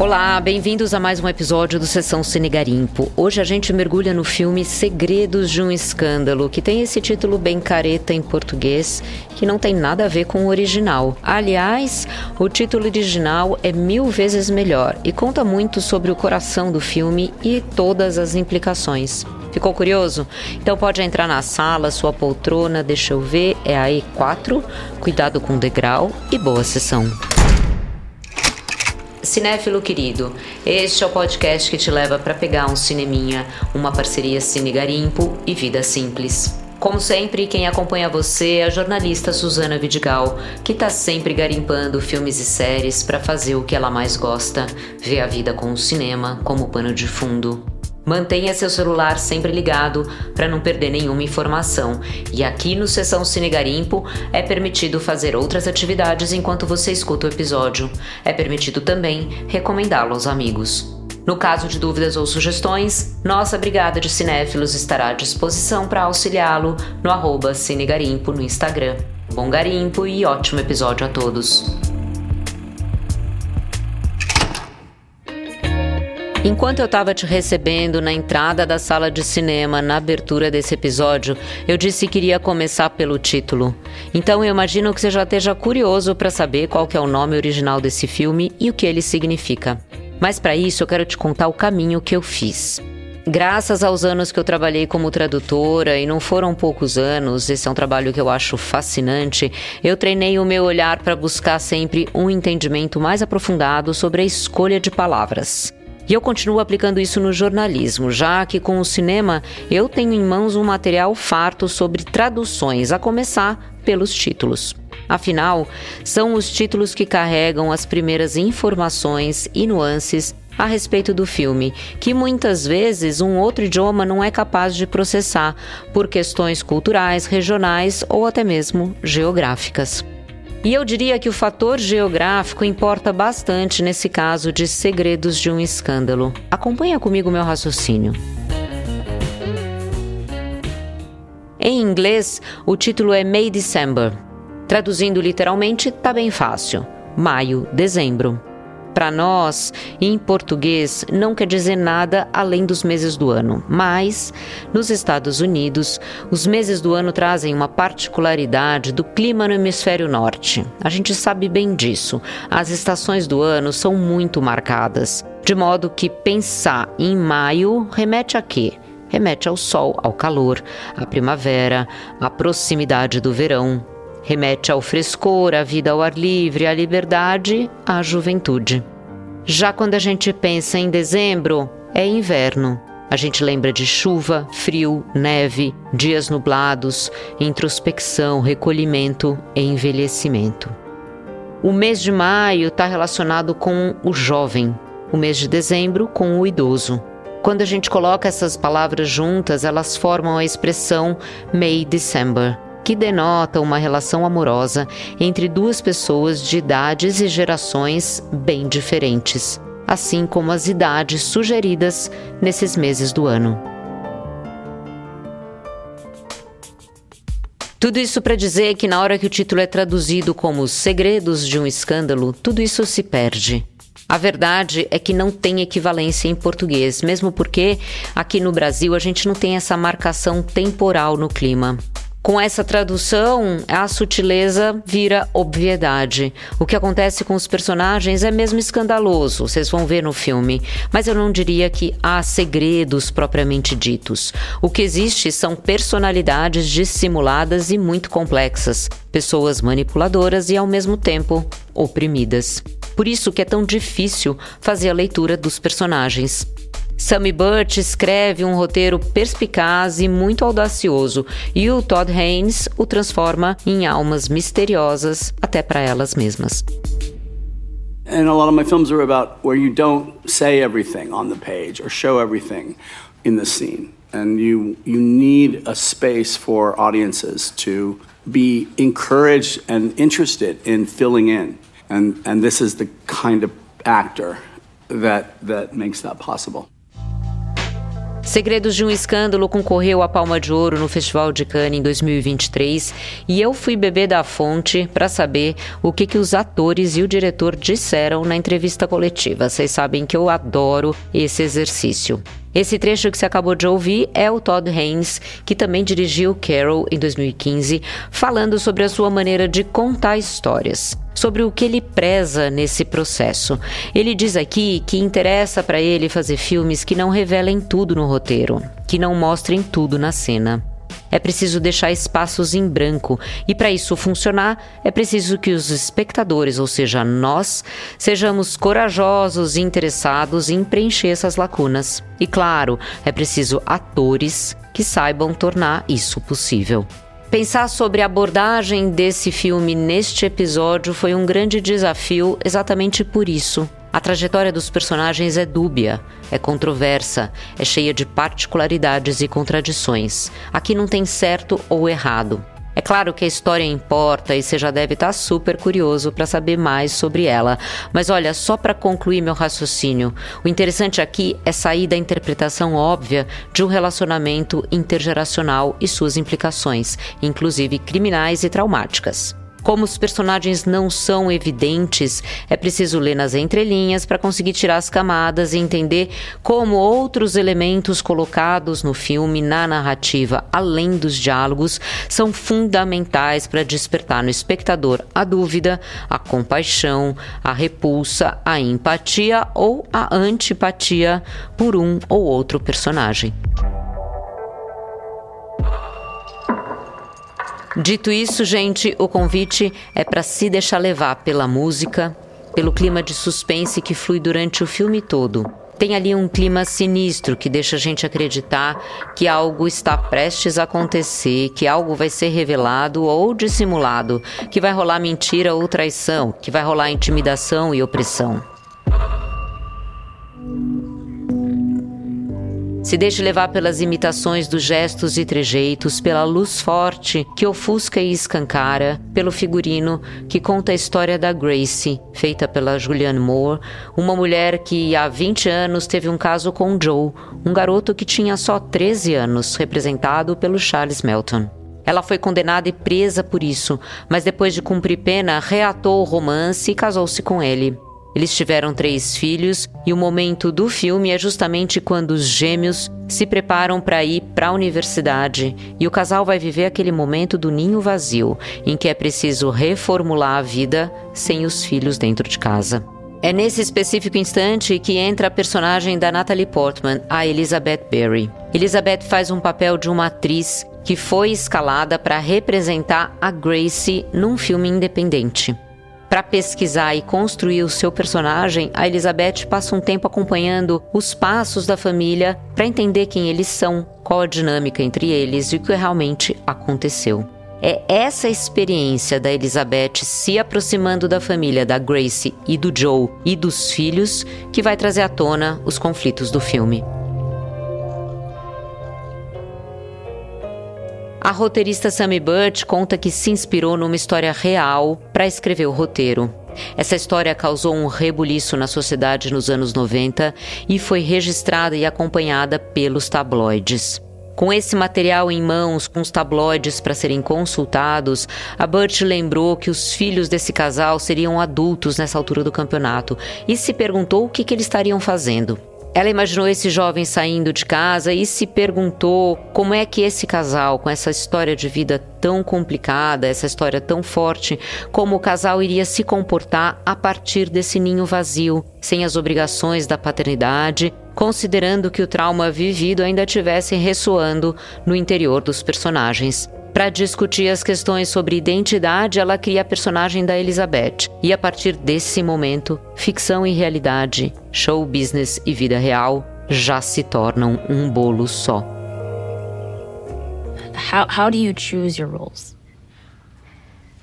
Olá, bem-vindos a mais um episódio do Sessão Cine Garimpo. Hoje a gente mergulha no filme Segredos de um Escândalo, que tem esse título bem careta em português, que não tem nada a ver com o original. Aliás, o título original é mil vezes melhor e conta muito sobre o coração do filme e todas as implicações. Ficou curioso? Então pode entrar na sala, sua poltrona, deixa eu ver, é a E4, cuidado com o degrau e boa sessão. Cinéfilo querido, este é o podcast que te leva para pegar um cineminha, uma parceria Cine Garimpo e Vida Simples. Como sempre, quem acompanha você é a jornalista Suzana Vidigal, que está sempre garimpando filmes e séries para fazer o que ela mais gosta, ver a vida com o cinema como pano de fundo. Mantenha seu celular sempre ligado para não perder nenhuma informação. E aqui no Sessão Cine Garimpo é permitido fazer outras atividades enquanto você escuta o episódio. É permitido também recomendá-lo aos amigos. No caso de dúvidas ou sugestões, nossa Brigada de Cinéfilos estará à disposição para auxiliá-lo no arroba Cinegarimpo no Instagram. Bom garimpo e ótimo episódio a todos! Enquanto eu estava te recebendo na entrada da sala de cinema, na abertura desse episódio, eu disse que iria começar pelo título. Então eu imagino que você já esteja curioso para saber qual que é o nome original desse filme e o que ele significa. Mas para isso eu quero te contar o caminho que eu fiz. Graças aos anos que eu trabalhei como tradutora, e não foram poucos anos, esse é um trabalho que eu acho fascinante, eu treinei o meu olhar para buscar sempre um entendimento mais aprofundado sobre a escolha de palavras. E eu continuo aplicando isso no jornalismo, já que com o cinema eu tenho em mãos um material farto sobre traduções, a começar pelos títulos. Afinal, são os títulos que carregam as primeiras informações e nuances a respeito do filme, que muitas vezes um outro idioma não é capaz de processar por questões culturais, regionais ou até mesmo geográficas. E eu diria que o fator geográfico importa bastante nesse caso de segredos de um escândalo. Acompanha comigo meu raciocínio. Em inglês, o título é May December. Traduzindo literalmente, tá bem fácil. Maio, dezembro. Para nós, em português, não quer dizer nada além dos meses do ano, mas nos Estados Unidos, os meses do ano trazem uma particularidade do clima no hemisfério norte. A gente sabe bem disso. As estações do ano são muito marcadas, de modo que pensar em maio remete a quê? Remete ao sol, ao calor, à primavera, à proximidade do verão, Remete ao frescor, à vida ao ar livre, à liberdade, à juventude. Já quando a gente pensa em dezembro, é inverno. A gente lembra de chuva, frio, neve, dias nublados, introspecção, recolhimento e envelhecimento. O mês de maio está relacionado com o jovem, o mês de dezembro com o idoso. Quando a gente coloca essas palavras juntas, elas formam a expressão May December que denota uma relação amorosa entre duas pessoas de idades e gerações bem diferentes, assim como as idades sugeridas nesses meses do ano. Tudo isso para dizer que na hora que o título é traduzido como Segredos de um Escândalo, tudo isso se perde. A verdade é que não tem equivalência em português, mesmo porque aqui no Brasil a gente não tem essa marcação temporal no clima. Com essa tradução, a sutileza vira obviedade. O que acontece com os personagens é mesmo escandaloso, vocês vão ver no filme, mas eu não diria que há segredos propriamente ditos. O que existe são personalidades dissimuladas e muito complexas, pessoas manipuladoras e ao mesmo tempo oprimidas. Por isso que é tão difícil fazer a leitura dos personagens. Sammy Burt escreve um roteiro perspicaz e muito audacioso, e o Todd Haynes o transforma em almas misteriosas até para elas mesmas. And a lot of my films are about where you don't say everything on the page or show everything in the scene. And you you need a space for audiences to be encouraged and interested in filling in. And and this is the kind of actor that that makes that possible. Segredos de um Escândalo concorreu à Palma de Ouro no Festival de Cannes em 2023 e eu fui beber da fonte para saber o que, que os atores e o diretor disseram na entrevista coletiva. Vocês sabem que eu adoro esse exercício. Esse trecho que você acabou de ouvir é o Todd Haynes, que também dirigiu Carol em 2015, falando sobre a sua maneira de contar histórias, sobre o que ele preza nesse processo. Ele diz aqui que interessa para ele fazer filmes que não revelem tudo no roteiro, que não mostrem tudo na cena. É preciso deixar espaços em branco, e para isso funcionar, é preciso que os espectadores, ou seja, nós, sejamos corajosos e interessados em preencher essas lacunas. E claro, é preciso atores que saibam tornar isso possível. Pensar sobre a abordagem desse filme neste episódio foi um grande desafio exatamente por isso. A trajetória dos personagens é dúbia, é controversa, é cheia de particularidades e contradições. Aqui não tem certo ou errado. É claro que a história importa e você já deve estar super curioso para saber mais sobre ela. Mas olha, só para concluir meu raciocínio, o interessante aqui é sair da interpretação óbvia de um relacionamento intergeracional e suas implicações, inclusive criminais e traumáticas. Como os personagens não são evidentes, é preciso ler nas entrelinhas para conseguir tirar as camadas e entender como outros elementos colocados no filme, na narrativa, além dos diálogos, são fundamentais para despertar no espectador a dúvida, a compaixão, a repulsa, a empatia ou a antipatia por um ou outro personagem. Dito isso, gente, o convite é para se deixar levar pela música, pelo clima de suspense que flui durante o filme todo. Tem ali um clima sinistro que deixa a gente acreditar que algo está prestes a acontecer, que algo vai ser revelado ou dissimulado, que vai rolar mentira ou traição, que vai rolar intimidação e opressão. Se deixe levar pelas imitações dos gestos e trejeitos, pela luz forte que ofusca e escancara, pelo figurino que conta a história da Gracie, feita pela Julianne Moore, uma mulher que há 20 anos teve um caso com Joe, um garoto que tinha só 13 anos, representado pelo Charles Melton. Ela foi condenada e presa por isso, mas depois de cumprir pena, reatou o romance e casou-se com ele. Eles tiveram três filhos e o momento do filme é justamente quando os gêmeos se preparam para ir para a universidade e o casal vai viver aquele momento do ninho vazio, em que é preciso reformular a vida sem os filhos dentro de casa. É nesse específico instante que entra a personagem da Natalie Portman, a Elizabeth Berry. Elizabeth faz um papel de uma atriz que foi escalada para representar a Gracie num filme independente. Para pesquisar e construir o seu personagem, a Elizabeth passa um tempo acompanhando os passos da família para entender quem eles são, qual a dinâmica entre eles e o que realmente aconteceu. É essa experiência da Elizabeth se aproximando da família da Grace e do Joe e dos filhos que vai trazer à tona os conflitos do filme. A roteirista Sammy Burt conta que se inspirou numa história real para escrever o roteiro. Essa história causou um rebuliço na sociedade nos anos 90 e foi registrada e acompanhada pelos tabloides. Com esse material em mãos, com os tabloides para serem consultados, a Burt lembrou que os filhos desse casal seriam adultos nessa altura do campeonato e se perguntou o que, que eles estariam fazendo. Ela imaginou esse jovem saindo de casa e se perguntou como é que esse casal, com essa história de vida tão complicada, essa história tão forte, como o casal iria se comportar a partir desse ninho vazio, sem as obrigações da paternidade, considerando que o trauma vivido ainda estivesse ressoando no interior dos personagens. Para discutir as questões sobre identidade, ela cria a personagem da Elizabeth. E a partir desse momento, ficção e realidade, show business e vida real já se tornam um bolo só. How, how do you choose your roles?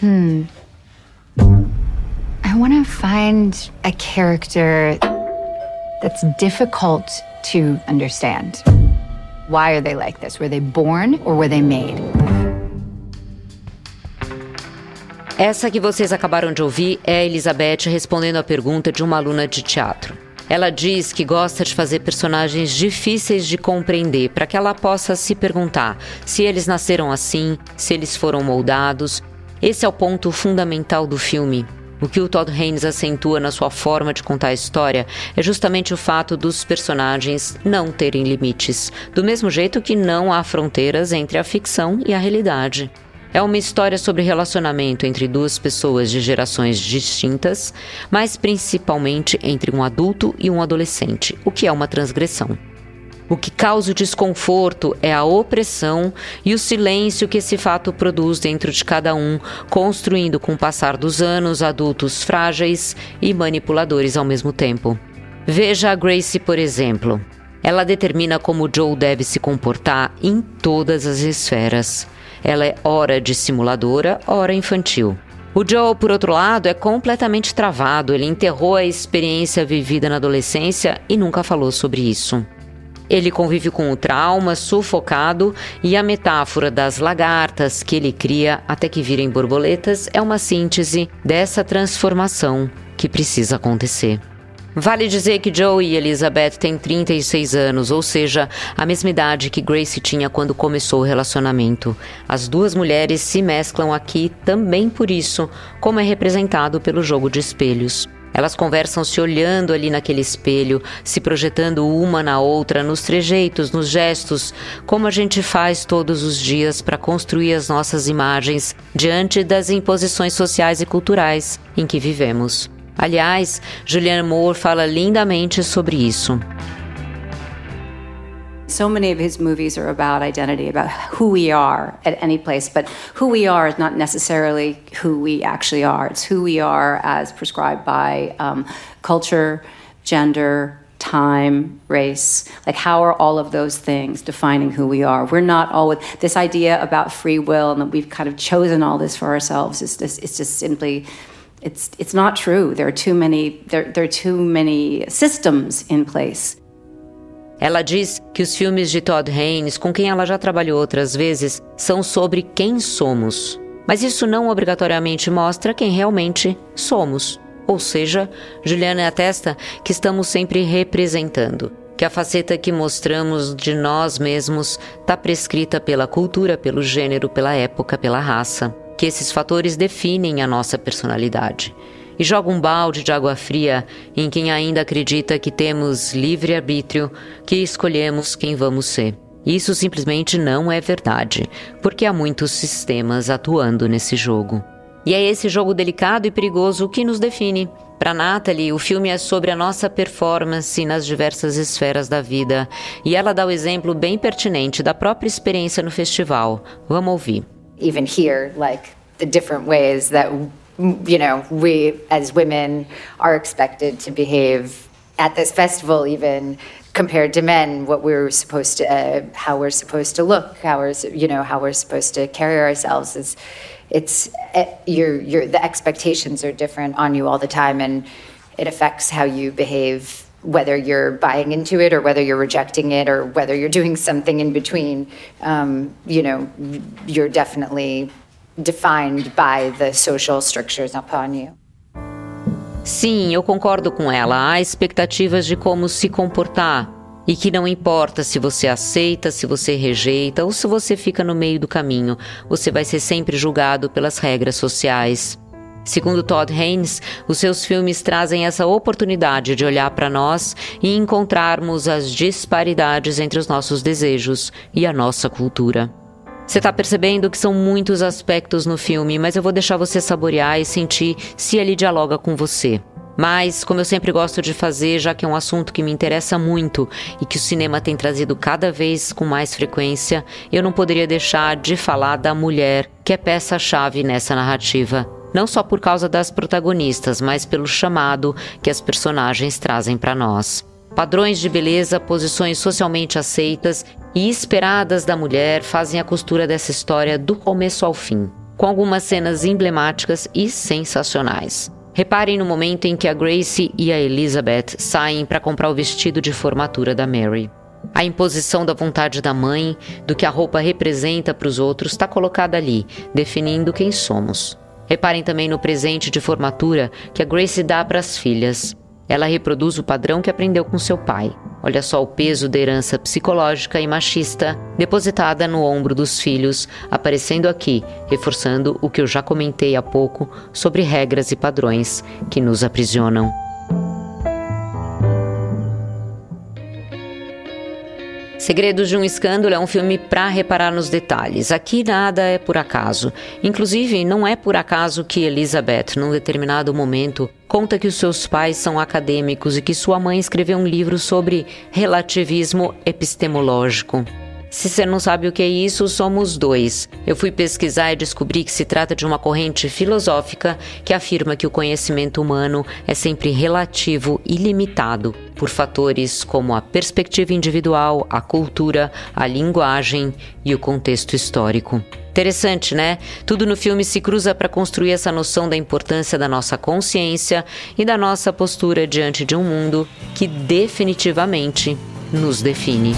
Hmm. I want to find a character that's difficult to understand. Why are they like this? Were they born or were they made? Essa que vocês acabaram de ouvir é a Elizabeth respondendo a pergunta de uma aluna de teatro. Ela diz que gosta de fazer personagens difíceis de compreender para que ela possa se perguntar se eles nasceram assim, se eles foram moldados. Esse é o ponto fundamental do filme. O que o Todd Haynes acentua na sua forma de contar a história é justamente o fato dos personagens não terem limites, do mesmo jeito que não há fronteiras entre a ficção e a realidade. É uma história sobre relacionamento entre duas pessoas de gerações distintas, mas principalmente entre um adulto e um adolescente, o que é uma transgressão. O que causa o desconforto é a opressão e o silêncio que esse fato produz dentro de cada um, construindo com o passar dos anos adultos frágeis e manipuladores ao mesmo tempo. Veja a Grace, por exemplo. Ela determina como Joe deve se comportar em todas as esferas. Ela é ora dissimuladora, ora infantil. O Joe, por outro lado, é completamente travado. Ele enterrou a experiência vivida na adolescência e nunca falou sobre isso. Ele convive com o trauma, sufocado, e a metáfora das lagartas que ele cria até que virem borboletas é uma síntese dessa transformação que precisa acontecer. Vale dizer que Joe e Elizabeth têm 36 anos, ou seja, a mesma idade que Grace tinha quando começou o relacionamento. As duas mulheres se mesclam aqui também por isso, como é representado pelo jogo de espelhos. Elas conversam se olhando ali naquele espelho, se projetando uma na outra, nos trejeitos, nos gestos, como a gente faz todos os dias para construir as nossas imagens diante das imposições sociais e culturais em que vivemos. Aliás, Julianne Moore fala lindamente sobre isso. So many of his movies are about identity, about who we are at any place, but who we are is not necessarily who we actually are. It's who we are as prescribed by um, culture, gender, time, race. Like, how are all of those things defining who we are? We're not all with this idea about free will and that we've kind of chosen all this for ourselves is just, it's just simply it's it's not true. There are too many there, there are too many systems in place. Ela diz que os filmes de Todd Haynes, com quem ela já trabalhou outras vezes, são sobre quem somos. Mas isso não obrigatoriamente mostra quem realmente somos. Ou seja, Juliana atesta que estamos sempre representando, que a faceta que mostramos de nós mesmos está prescrita pela cultura, pelo gênero, pela época, pela raça que esses fatores definem a nossa personalidade. E joga um balde de água fria em quem ainda acredita que temos livre arbítrio, que escolhemos quem vamos ser. Isso simplesmente não é verdade, porque há muitos sistemas atuando nesse jogo. E é esse jogo delicado e perigoso que nos define. Para Natalie, o filme é sobre a nossa performance nas diversas esferas da vida, e ela dá o exemplo bem pertinente da própria experiência no festival. Vamos ouvir. Even here, like the different ways that, you know, we as women are expected to behave at this festival, even compared to men, what we're supposed to, uh, how we're supposed to look, how we're, you know, how we're supposed to carry ourselves is, it's, uh, your, your, the expectations are different on you all the time, and it affects how you behave whether you're buying into it or whether you're rejecting it or whether you're doing something in between, um, you know, you're definitely defined by the social strictures upon you. Sim, eu concordo com ela. Há expectativas de como se comportar e que não importa se você aceita, se você rejeita ou se você fica no meio do caminho, você vai ser sempre julgado pelas regras sociais. Segundo Todd Haynes, os seus filmes trazem essa oportunidade de olhar para nós e encontrarmos as disparidades entre os nossos desejos e a nossa cultura. Você está percebendo que são muitos aspectos no filme, mas eu vou deixar você saborear e sentir se ele dialoga com você. Mas, como eu sempre gosto de fazer, já que é um assunto que me interessa muito e que o cinema tem trazido cada vez com mais frequência, eu não poderia deixar de falar da mulher, que é peça-chave nessa narrativa não só por causa das protagonistas, mas pelo chamado que as personagens trazem para nós. Padrões de beleza, posições socialmente aceitas e esperadas da mulher fazem a costura dessa história do começo ao fim, com algumas cenas emblemáticas e sensacionais. Reparem no momento em que a Grace e a Elizabeth saem para comprar o vestido de formatura da Mary. A imposição da vontade da mãe, do que a roupa representa para os outros, está colocada ali, definindo quem somos. Reparem também no presente de formatura que a Grace dá para as filhas. Ela reproduz o padrão que aprendeu com seu pai. Olha só o peso da herança psicológica e machista depositada no ombro dos filhos, aparecendo aqui, reforçando o que eu já comentei há pouco sobre regras e padrões que nos aprisionam. Segredos de um Escândalo é um filme para reparar nos detalhes. Aqui nada é por acaso. Inclusive, não é por acaso que Elizabeth, num determinado momento, conta que os seus pais são acadêmicos e que sua mãe escreveu um livro sobre relativismo epistemológico. Se você não sabe o que é isso, somos dois. Eu fui pesquisar e descobri que se trata de uma corrente filosófica que afirma que o conhecimento humano é sempre relativo e limitado por fatores como a perspectiva individual, a cultura, a linguagem e o contexto histórico. Interessante, né? Tudo no filme se cruza para construir essa noção da importância da nossa consciência e da nossa postura diante de um mundo que definitivamente nos define.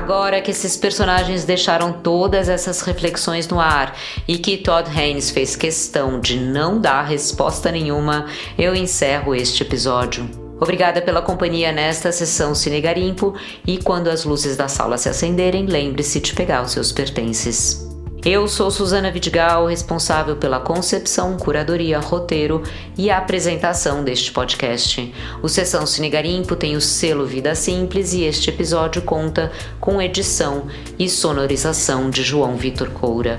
Agora que esses personagens deixaram todas essas reflexões no ar e que Todd Haynes fez questão de não dar resposta nenhuma, eu encerro este episódio. Obrigada pela companhia nesta sessão Cine Garimpo e quando as luzes da sala se acenderem, lembre-se de pegar os seus pertences. Eu sou Suzana Vidigal, responsável pela concepção, curadoria, roteiro e apresentação deste podcast. O Sessão Cine Garimpo tem o selo Vida Simples e este episódio conta com edição e sonorização de João Vitor Coura.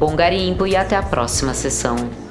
Bom garimpo e até a próxima sessão.